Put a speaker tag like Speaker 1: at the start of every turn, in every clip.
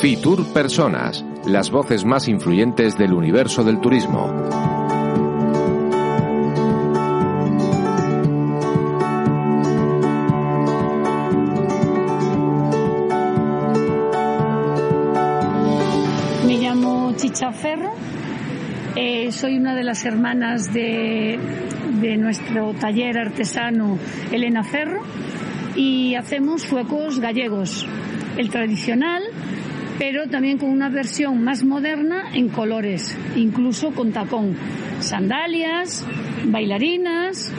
Speaker 1: Fitur Personas, las voces más influyentes del universo del turismo.
Speaker 2: Me llamo Chicha Ferro, eh, soy una de las hermanas de, de nuestro taller artesano Elena Ferro y hacemos suecos gallegos, el tradicional, pero también con una versión más moderna en colores, incluso con tacón, sandalias, bailarinas,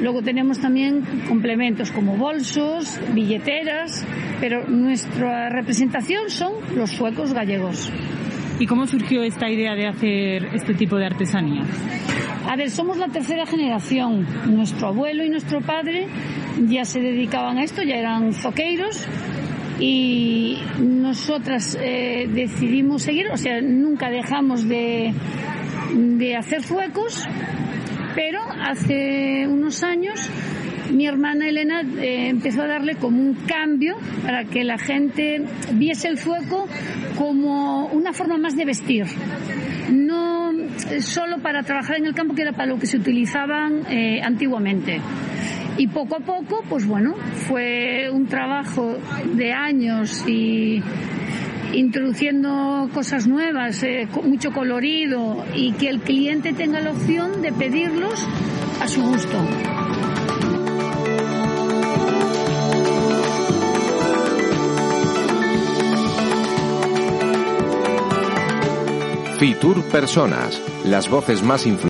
Speaker 2: luego tenemos también complementos como bolsos, billeteras, pero nuestra representación son los suecos gallegos.
Speaker 3: ¿Y cómo surgió esta idea de hacer este tipo de artesanía?
Speaker 2: A ver, somos la tercera generación. Nuestro abuelo y nuestro padre ya se dedicaban a esto, ya eran zoqueiros y nosotras eh, decidimos seguir, o sea, nunca dejamos de, de hacer zuecos, pero hace unos años mi hermana Elena eh, empezó a darle como un cambio para que la gente viese el zueco como una forma más de vestir. No solo para trabajar en el campo, que era para lo que se utilizaban eh, antiguamente. Y poco a poco, pues bueno, fue un trabajo de años y introduciendo cosas nuevas, eh, mucho colorido y que el cliente tenga la opción de pedirlos a su gusto.
Speaker 1: Fitur Personas, las voces más influyentes.